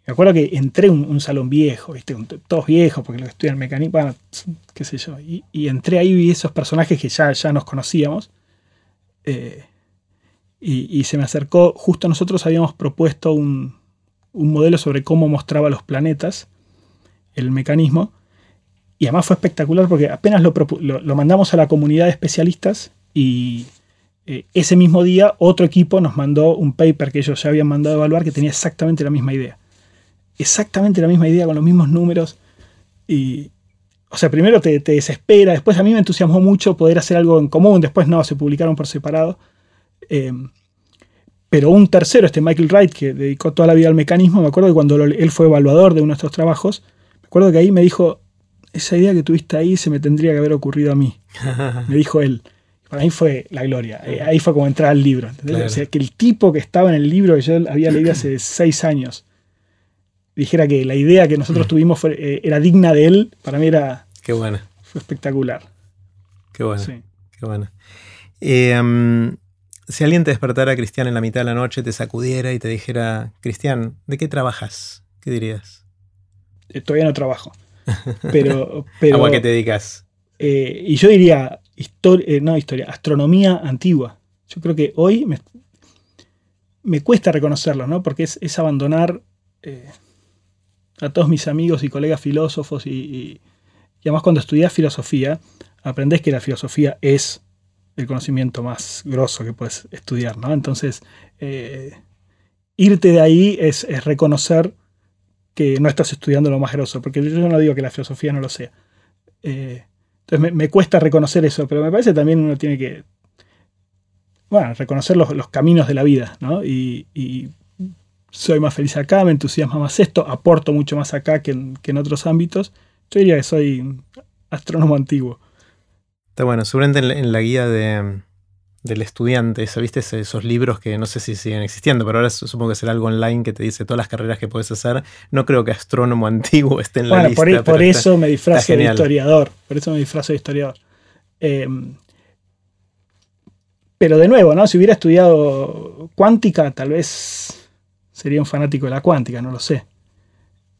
Me acuerdo que entré en un, salón viejo, ¿viste? todos viejos, porque los que estudian mecánica, bueno, qué sé yo. Y, entré ahí y vi esos personajes que ya, ya nos conocíamos. Eh, y, se me acercó, justo nosotros habíamos propuesto un, modelo sobre cómo mostraba los planetas, el mecanismo. Y además fue espectacular porque apenas lo, lo, mandamos a la comunidad de especialistas y eh, ese mismo día otro equipo nos mandó un paper que ellos ya habían mandado a evaluar que tenía exactamente la misma idea exactamente la misma idea con los mismos números. Y, o sea, primero te, desespera, después a mí me entusiasmó mucho poder hacer algo en común, después no, se publicaron por separado. Eh, pero un tercero, este Michael Wright, que dedicó toda la vida al mecanismo, me acuerdo que cuando él fue evaluador de nuestros trabajos, me acuerdo que ahí me dijo, esa idea que tuviste ahí se me tendría que haber ocurrido a mí. [LAUGHS] me dijo él. Para mí fue la gloria. Eh, ahí fue como entrar al libro. O sea, que el tipo que estaba en el libro que yo había leído hace seis años, dijera que la idea que nosotros mm. tuvimos eh, era digna de él, para mí era. Qué buena. Fue espectacular. Qué buena. Sí. Qué buena. Em, si alguien te despertara, Cristian, en la mitad de la noche, te sacudiera y te dijera, Cristian, ¿de qué trabajas? ¿Qué dirías? Eh, todavía no trabajo. Pero. [LAUGHS] pero ¿A qué te dedicas? Y yo diría, no historia, astronomía antigua. Yo creo que hoy me, cuesta reconocerlo, ¿no? Porque es, es abandonar a todos mis amigos y colegas filósofos y, además cuando estudié filosofía, aprendés que la filosofía es el conocimiento más grosso que puedes estudiar, ¿no? Entonces, eh, irte de ahí es, reconocer que no estás estudiando lo más grosso, porque yo no digo que la filosofía no lo sea. Eh, entonces me, cuesta reconocer eso, pero me parece también uno tiene que, bueno, reconocer los, caminos de la vida, ¿no? Y, soy más feliz acá, me entusiasma más esto, aporto mucho más acá que en, otros ámbitos. Yo diría que soy astrónomo antiguo. Está bueno, seguramente en la guía de, del estudiante, ¿viste? Esos libros que no sé si siguen existiendo, pero ahora supongo que será algo online que te dice todas las carreras que puedes hacer. No creo que astrónomo [LAUGHS] antiguo esté en la lista. Por, por eso me disfrazo de historiador. Por eso me disfrazo de historiador. Em, pero de nuevo, ¿no? Si hubiera estudiado cuántica, tal vez sería un fanático de la cuántica, no lo sé.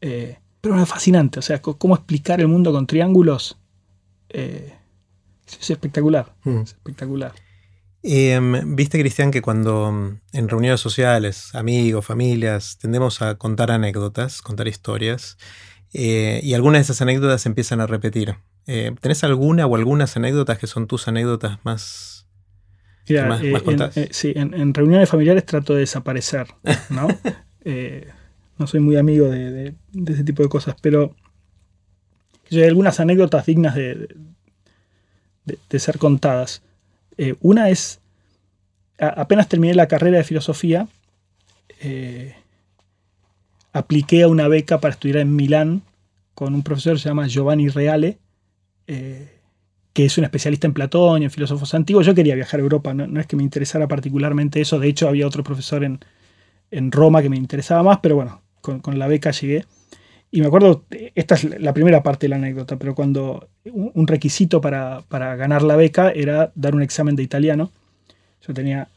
Eh, pero es fascinante. O sea, cómo explicar el mundo con triángulos. Eh, es espectacular. Mm. Es espectacular. Em, viste, Cristian, que cuando mm, en reuniones sociales, amigos, familias, tendemos a contar anécdotas, contar historias, eh, y algunas de esas anécdotas se empiezan a repetir. Eh, ¿Tenés alguna o algunas anécdotas que son tus anécdotas más, más, en, sí, en, reuniones familiares trato de desaparecer, ¿no? [LAUGHS] no soy muy amigo de, ese tipo de cosas, pero hay algunas anécdotas dignas de, de ser contadas. Eh, una es, apenas terminé la carrera de filosofía, eh, apliqué a una beca para estudiar en Milán con un profesor que se llama Giovanni Reale, eh, que es un especialista en Platón y en filósofos antiguos. Yo quería viajar a Europa, no, es que me interesara particularmente eso, de hecho había otro profesor en, Roma que me interesaba más, pero bueno, con la beca llegué. Y me acuerdo, esta es la primera parte de la anécdota, pero cuando un requisito para, ganar la beca era dar un examen de italiano. Yo tenía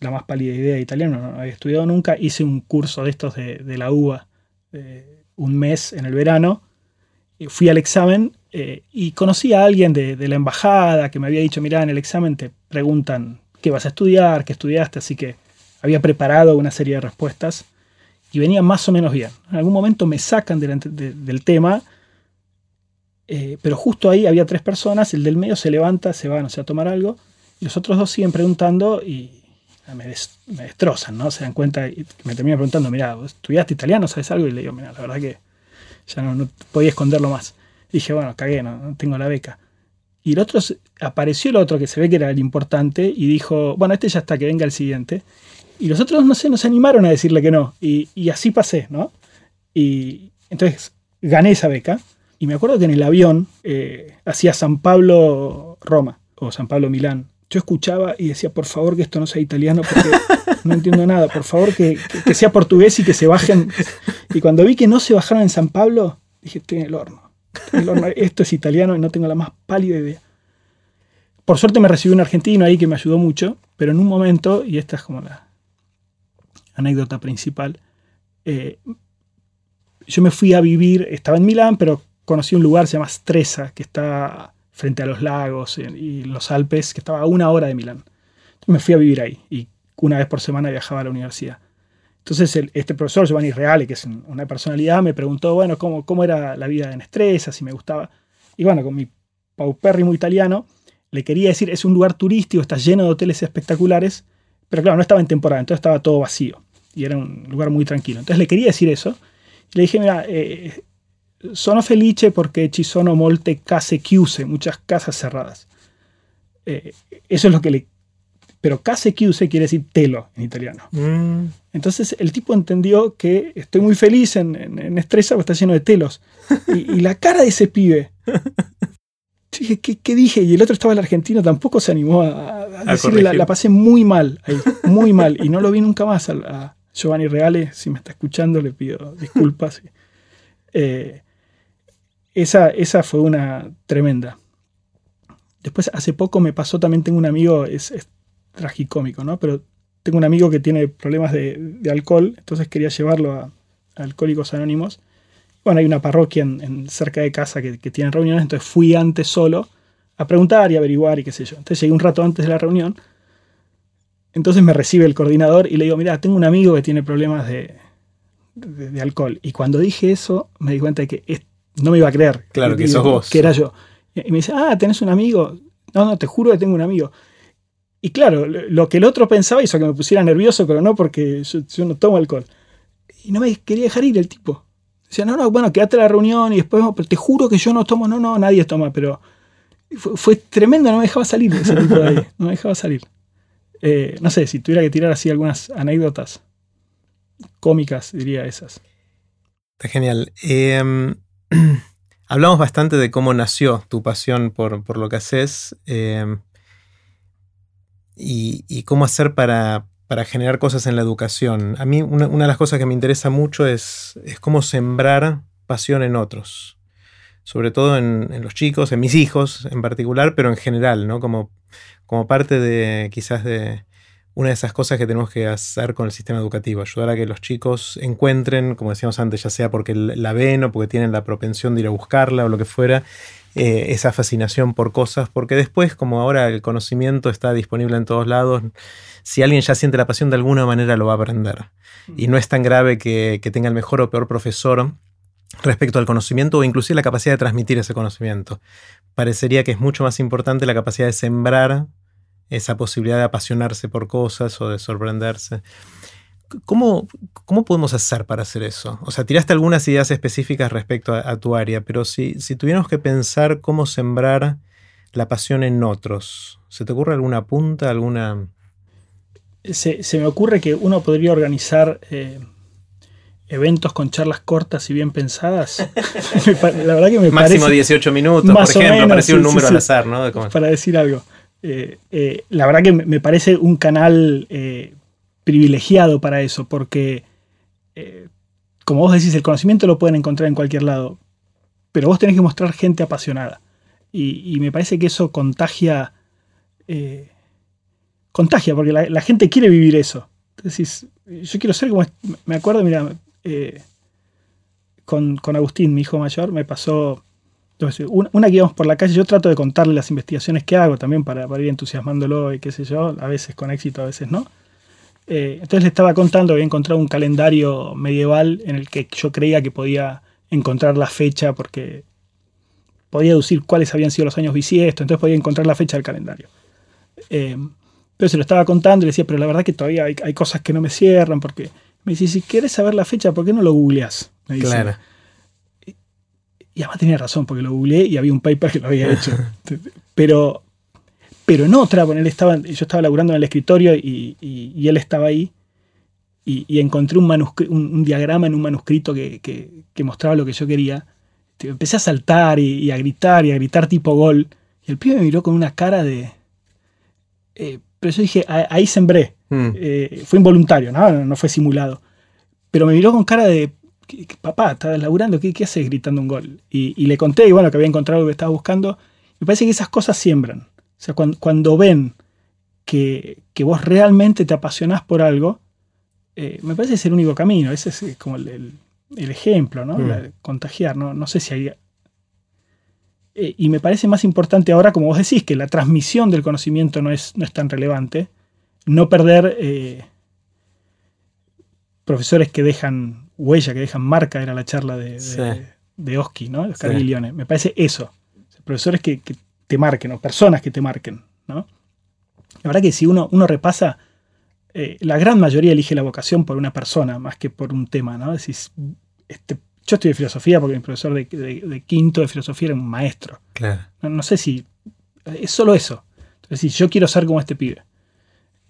la más pálida idea de italiano, no había estudiado nunca. Hice un curso de estos de, la UBA, un mes en el verano. Fui al examen eh, y conocí a alguien de, de, la embajada que me había dicho, mira, en el examen te preguntan qué vas a estudiar, qué estudiaste, así que había preparado una serie de respuestas y venía más o menos bien. En algún momento me sacan del tema, eh, pero justo ahí había tres personas, el del medio se levanta, se va, no sé, a tomar algo, y los otros dos siguen preguntando y me, destrozan, ¿no? Se dan cuenta y me terminan preguntando, mira, ¿estudiaste italiano? ¿Sabes algo? Y le digo, mira, la verdad que ya no, podía esconderlo más. Y dije, bueno, cagué, no, no tengo la beca. Y el otro, apareció el otro que se ve que era el importante y dijo, bueno, este ya está, que venga el siguiente. Y los otros, no sé, nos animaron a decirle que no. Y, así pasé, ¿no? Y entonces gané esa beca. Y me acuerdo que en el avión eh, hacía San Pablo-Roma o San Pablo-Milán. Yo escuchaba y decía, por favor que esto no sea italiano porque [LAUGHS] no entiendo nada. Por favor que, sea portugués y que se bajen. Y cuando vi que no se bajaron en San Pablo, dije, estoy en el horno. Estoy en el horno. Esto es italiano y no tengo la más pálida idea. Por suerte me recibió un argentino ahí que me ayudó mucho, pero en un momento, y esta es como la, anécdota principal, eh, yo me fui a vivir, estaba en Milán, pero conocí un lugar, se llama Stresa, que está frente a los lagos y los Alpes, que estaba a una hora de Milán. Me fui a vivir ahí y una vez por semana viajaba a la universidad. Entonces este profesor Giovanni Reale, que es una personalidad, me preguntó, bueno, cómo, cómo era la vida en Stresa, si me gustaba. Y bueno, con mi paupérrimo italiano, le quería decir, es un lugar turístico, está lleno de hoteles espectaculares, pero claro, no estaba en temporada, entonces estaba todo vacío y era un lugar muy tranquilo. Entonces le quería decir eso. Y le dije, mira, eh, sono felice porque ci sono molte case chiuse, muchas casas cerradas. Eh, eso es lo que le... Pero case chiuse quiere decir telo en italiano. Mm. Entonces el tipo entendió que estoy muy feliz en, en, Estresa porque está lleno de telos. Y, y, la cara de ese pibe dije, ¿qué, dije? Y el otro estaba el argentino, tampoco se animó a, decirle, la, pasé muy mal, muy mal. Y no lo vi nunca más a, Giovanni Reale, si me está escuchando, le pido disculpas. Eh, esa, esa fue una tremenda. Después, hace poco me pasó, también tengo un amigo, es, tragicómico, ¿no? Pero tengo un amigo que tiene problemas de, alcohol, entonces quería llevarlo a Alcohólicos Anónimos bueno, hay una parroquia en, cerca de casa que, tiene reuniones, entonces fui antes solo a preguntar y averiguar y qué sé yo. Entonces llegué un rato antes de la reunión, entonces me recibe el coordinador y le digo, mira, tengo un amigo que tiene problemas de, alcohol. Y cuando dije eso, me di cuenta de que no me iba a creer. Claro, que, sos vos. Que era yo. Y me dice, ah, ¿tenés un amigo? No, no, te juro que tengo un amigo. Y claro, lo que el otro pensaba hizo que me pusiera nervioso, pero no porque yo, no tomo alcohol. Y no me quería dejar ir el tipo. Decía, no, no, bueno, quédate la reunión y después, pero te juro que yo no tomo, no, no, nadie toma, pero fue, tremendo, no me dejaba salir ese tipo de ahí, no me dejaba salir. Eh, no sé, si tuviera que tirar así algunas anécdotas cómicas, diría esas. Está genial. Em, [CLEARS THROAT] hablamos bastante de cómo nació tu pasión por, lo que haces. Em, y, cómo hacer para, generar cosas en la educación. A mí una, de las cosas que me interesa mucho es, es cómo sembrar pasión en otros, sobre todo en, los chicos, en mis hijos en particular, pero en general, ¿no? Como, como parte de quizás de una de esas cosas que tenemos que hacer con el sistema educativo, ayudar a que los chicos encuentren, como decíamos antes, ya sea porque la ven o porque tienen la propensión de ir a buscarla o lo que fuera, eh, esa fascinación por cosas, porque después, como ahora el conocimiento está disponible en todos lados, si alguien ya siente la pasión de alguna manera lo va a aprender. Y no es tan grave que, tenga el mejor o peor profesor respecto al conocimiento o inclusive la capacidad de transmitir ese conocimiento. Parecería que es mucho más importante la capacidad de sembrar esa posibilidad de apasionarse por cosas o de sorprenderse. ¿Cómo, ¿Cómo, podemos hacer para hacer eso? O sea, tiraste algunas ideas específicas respecto a, tu área, pero si, si, tuviéramos que pensar cómo sembrar la pasión en otros, ¿se te ocurre alguna punta, alguna...? Se, me ocurre que uno podría organizar eh, eventos con charlas cortas y bien pensadas. [LAUGHS] la verdad que me Máximo 18 minutos, por ejemplo, parecía un número al azar, ¿no? Para decir algo. Eh, eh, la verdad que me parece un canal privilegiado para eso, porque, eh, como vos decís, el conocimiento lo pueden encontrar en cualquier lado, pero vos tenés que mostrar gente apasionada. Y, me parece que eso contagia, eh, contagia, porque la, gente quiere vivir eso. Entonces, yo quiero ser como, me acuerdo, mira, eh, con, Agustín, mi hijo mayor, me pasó una que íbamos por la calle, yo trato de contarle las investigaciones que hago también para, para, ir entusiasmándolo y qué sé yo, a veces con éxito, a veces no. Eh, entonces le estaba contando, había encontrado un calendario medieval en el que yo creía que podía encontrar la fecha porque podía deducir cuáles habían sido los años bisiestos, entonces podía encontrar la fecha del calendario. Eh, entonces se lo estaba contando y le decía, pero la verdad que todavía hay, cosas que no me cierran porque me dice, si quieres saber la fecha, ¿por qué no lo googleas? Me dice. Claro. Y, y además tenía razón, porque lo googleé y había un paper que lo había hecho. [LAUGHS] Pero, pero en otra, bueno, él estaba, yo estaba laburando en el escritorio y, él estaba ahí y, encontré un, un, diagrama en un manuscrito que, mostraba lo que yo quería. Empecé a saltar y, a gritar y a gritar tipo gol. Y el pibe me miró con una cara de... Eh, pero yo dije, ahí sembré. Mm. Eh, fue involuntario, ¿no? ¿no? fue simulado. Pero me miró con cara de, papá, estás laburando, ¿qué, qué haces gritando un gol? Y, le conté, y bueno, que había encontrado lo que estaba buscando. Me parece que esas cosas siembran. O sea, cuando, ven que, vos realmente te apasionás por algo, eh, me parece que es el único camino. Ese es como el, ejemplo, ¿no? Mm. contagiar, ¿no? No sé si hay. Eh, y me parece más importante ahora, como vos decís, que la transmisión del conocimiento no es, no es tan relevante. No perder eh, profesores que dejan huella, que dejan marca, era la charla de, de, Oski, ¿no? Oscar Me parece eso. Profesores que, que te marquen o personas que te marquen. ¿no? La verdad que si uno, uno repasa, eh, la gran mayoría elige la vocación por una persona más que por un tema. ¿no? Decís, este, yo estoy de filosofía porque mi profesor de, quinto de filosofía era un maestro. Claro. No, sé si es solo eso. Entonces, si yo quiero ser como este pibe.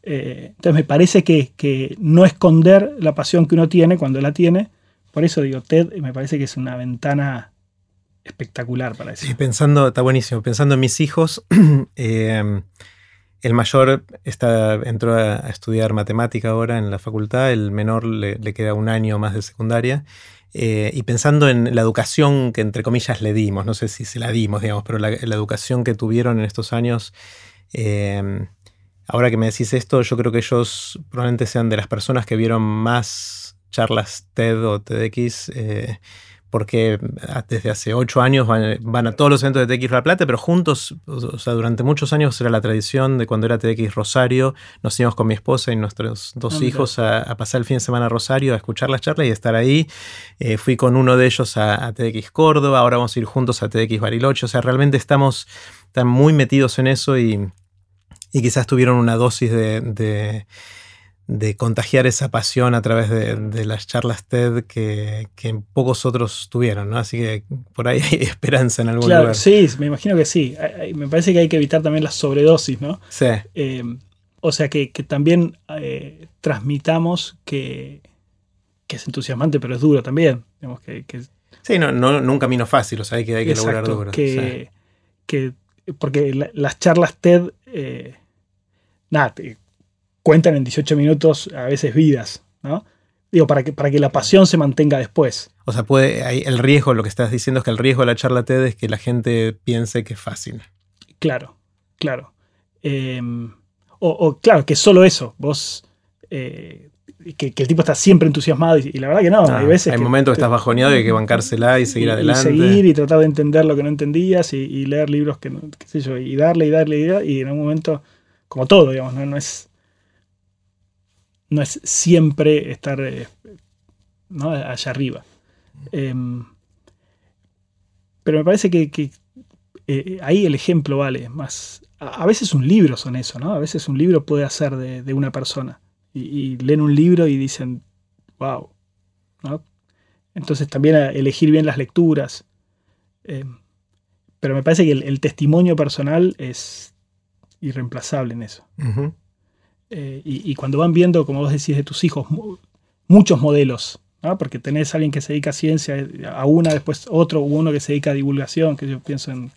Eh, entonces me parece que, que, no esconder la pasión que uno tiene cuando la tiene. Por eso digo, TED me parece que es una ventana espectacular para eso. Sí, pensando, está buenísimo. Pensando en mis hijos, [CLEARS THROAT] em, el mayor está, entró a, estudiar matemática ahora en la facultad, el menor le, queda un año más de secundaria. Eh, y pensando en la educación que entre comillas le dimos, no sé si se la dimos, digamos, pero la, educación que tuvieron en estos años, em, ahora que me decís esto, yo creo que ellos probablemente sean de las personas que vieron más charlas TED o TEDx. Porque desde hace ocho años van, a todos los eventos de TX La Plata, pero juntos, o sea, durante muchos años era la tradición de cuando era TX Rosario, nos íbamos con mi esposa y nuestros dos ah, hijos a, pasar el fin de semana a Rosario a escuchar las charlas y estar ahí. Eh, fui con uno de ellos a, TX Córdoba, ahora vamos a ir juntos a TX Bariloche, o sea, realmente estamos muy metidos en eso y, quizás tuvieron una dosis de de contagiar esa pasión a través de, las charlas TED que, pocos otros tuvieron, ¿no? Así que por ahí [LAUGHS] hay esperanza en algún claro, lugar. Sí, me imagino que sí. Me parece que hay que evitar también la sobredosis, ¿no? Sí. Eh, o sea, que, también eh, transmitamos que, es entusiasmante, pero es duro también. que, sí, no, no, un camino fácil, o sea, hay que, hay que lograr duro. Que, que, porque las charlas TED, eh, nada, cuentan en 18 minutos a veces vidas, ¿no? Digo, para que, para que la pasión se mantenga después. O sea, puede, el riesgo, lo que estás diciendo es que el riesgo de la charla TED es que la gente piense que es fácil. Claro, claro. Em, o, claro, que solo eso, vos, eh, que, el tipo está siempre entusiasmado y, la verdad que no, hay veces... Hay momentos que estás bajoneado y hay que bancársela y seguir adelante. Y seguir y tratar de entender lo que no entendías y, leer libros que, no, qué sé yo, y darle y darle y darle y en un momento, como todo, digamos, no, no es no es siempre estar eh, allá arriba. Em, pero me parece que, eh, ahí el ejemplo vale más. A, veces un libro son eso, ¿no? A veces un libro puede hacer de, una persona. Y, leen un libro y dicen, wow. Entonces también elegir bien las lecturas. Em, pero me parece que el, testimonio personal es irreemplazable en eso. Eh, y, cuando van viendo, como vos decís, de tus hijos, muchos modelos, porque tenés a alguien que se dedica a ciencia, eh, a una, después otro, uno que se dedica a divulgación, que yo pienso en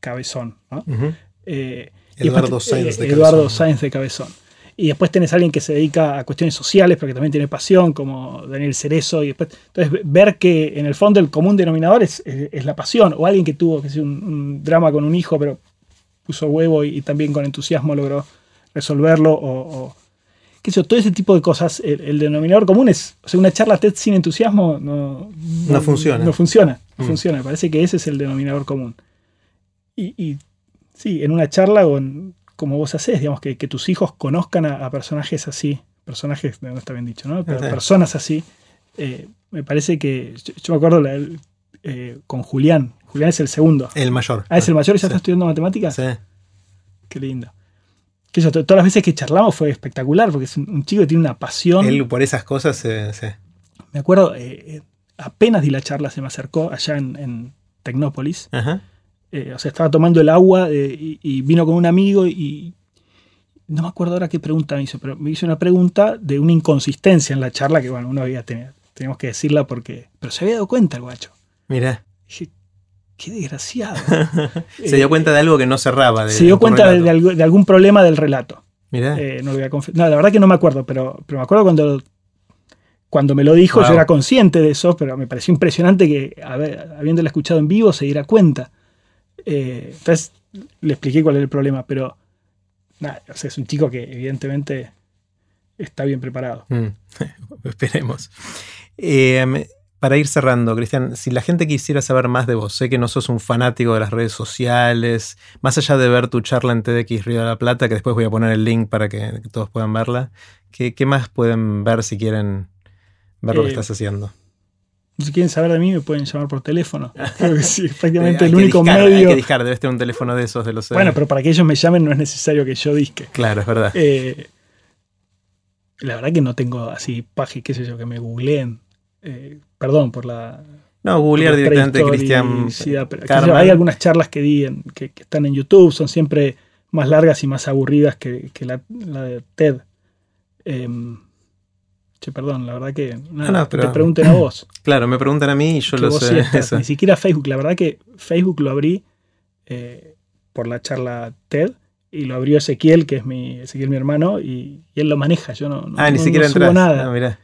Cabezón. Eh, Eduardo, Sáenz, de Eduardo Sáenz de Cabezón. Y después tenés a alguien que se dedica a cuestiones sociales, porque también tiene pasión, como Daniel Cerezo. Y después, entonces, ver que en el fondo el común denominador es, la pasión. O alguien que tuvo que un, drama con un hijo, pero puso huevo y también con entusiasmo logró resolverlo o, qué sé todo ese tipo de cosas, el, denominador común es, o sea, una charla TED sin entusiasmo no, no, funciona. No funciona, no mm. funciona, parece que ese es el denominador común. Y, sí, en una charla o como vos haces, digamos, que, tus hijos conozcan a, personajes así, personajes, no está bien dicho, ¿no? Pero personas así, eh, me parece que, yo, me acuerdo eh, con Julián, Julián es el segundo. El mayor. Ah, es el mayor y ya está estudiando matemáticas. Sí. Qué lindo todas las veces que charlamos fue espectacular, porque es un, chico que tiene una pasión. Él por esas cosas, sí. Me acuerdo, eh, eh, apenas di la charla, se me acercó allá en, Tecnópolis. Eh, o sea, estaba tomando el agua y, vino con un amigo y no me acuerdo ahora qué pregunta me hizo, pero me hizo una pregunta de una inconsistencia en la charla que, bueno, uno había tenido, teníamos que decirla porque... Pero se había dado cuenta el guacho. Mira qué desgraciado. [LAUGHS] se dio cuenta de algo que no cerraba. se dio cuenta de, algún problema del relato. Mira. Eh, no, la verdad que no me acuerdo, pero, pero me acuerdo cuando, cuando me lo dijo, yo era consciente de eso, pero me pareció impresionante que, habiéndolo escuchado en vivo, se diera cuenta. Eh, entonces le expliqué cuál era el problema, pero nada, es un chico que evidentemente está bien preparado. Mm, [LAUGHS] esperemos. Eh, para ir cerrando, Cristian, si la gente quisiera saber más de vos, sé que no sos un fanático de las redes sociales, más allá de ver tu charla en TDX Río de la Plata, que después voy a poner el link para que, todos puedan verla, ¿qué, más pueden ver si quieren ver lo que eh, estás haciendo? Si quieren saber de mí, me pueden llamar por teléfono. [LAUGHS] Creo que sí, prácticamente el único medio. Hay que discar, debe tener un teléfono de esos de los. Bueno, pero para que ellos me llamen no es necesario que yo disque. Claro, es verdad. Eh, la verdad que no tengo así páginas, qué sé yo, que me googleen. Eh, perdón por la. No, googlear directamente Cristian. Hay algunas charlas que di que, están en YouTube, son siempre más largas y más aburridas que, la, de TED. Em, che, perdón, la verdad que. te pregunten a vos. [LAUGHS] Claro, me preguntan a mí y yo lo sé. [LAUGHS] Ni siquiera Facebook. La verdad que Facebook lo abrí eh, por la charla TED y lo abrió Ezequiel, que es mi, Ezequiel, mi hermano, y, él lo maneja. Yo no, ah, ni siquiera no nada. Ah,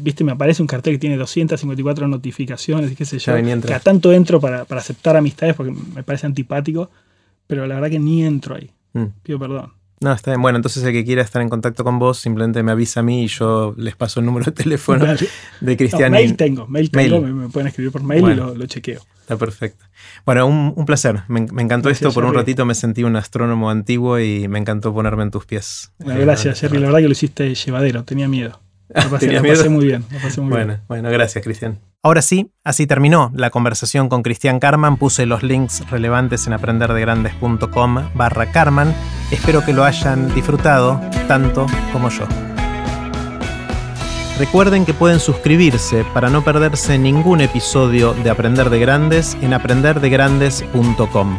viste, me aparece un cartel que tiene 254 notificaciones, qué sé yo. Que a tanto entro para, aceptar amistades porque me parece antipático, pero la verdad que ni entro ahí. Mm. Pido perdón. No, está bien. Bueno, entonces el que quiera estar en contacto con vos, simplemente me avisa a mí y yo les paso el número de teléfono de No, Cristian. mail y- tengo, mail tengo, Mail. Me, me pueden escribir por mail Bueno. y lo, lo chequeo. Está perfecto. Bueno, un, un placer. Me, me encantó Gracias, esto. Por un ratito me sentí un astrónomo antiguo y me encantó ponerme en tus pies. Bueno, Eh, gracias, Jerry. La verdad que lo hiciste llevadero, tenía miedo. Lo pasé, ¿Tenías lo pasé miedo? muy bien, lo pasé muy Bueno, bien. bueno, gracias, Cristian. Ahora sí, así terminó la conversación con Cristian Carman. Puse los links relevantes en aprenderdegrandes.com barra Carman. Espero que lo hayan disfrutado tanto como yo. Recuerden que pueden suscribirse para no perderse ningún episodio de Aprender de Grandes en aprenderdegrandes.com.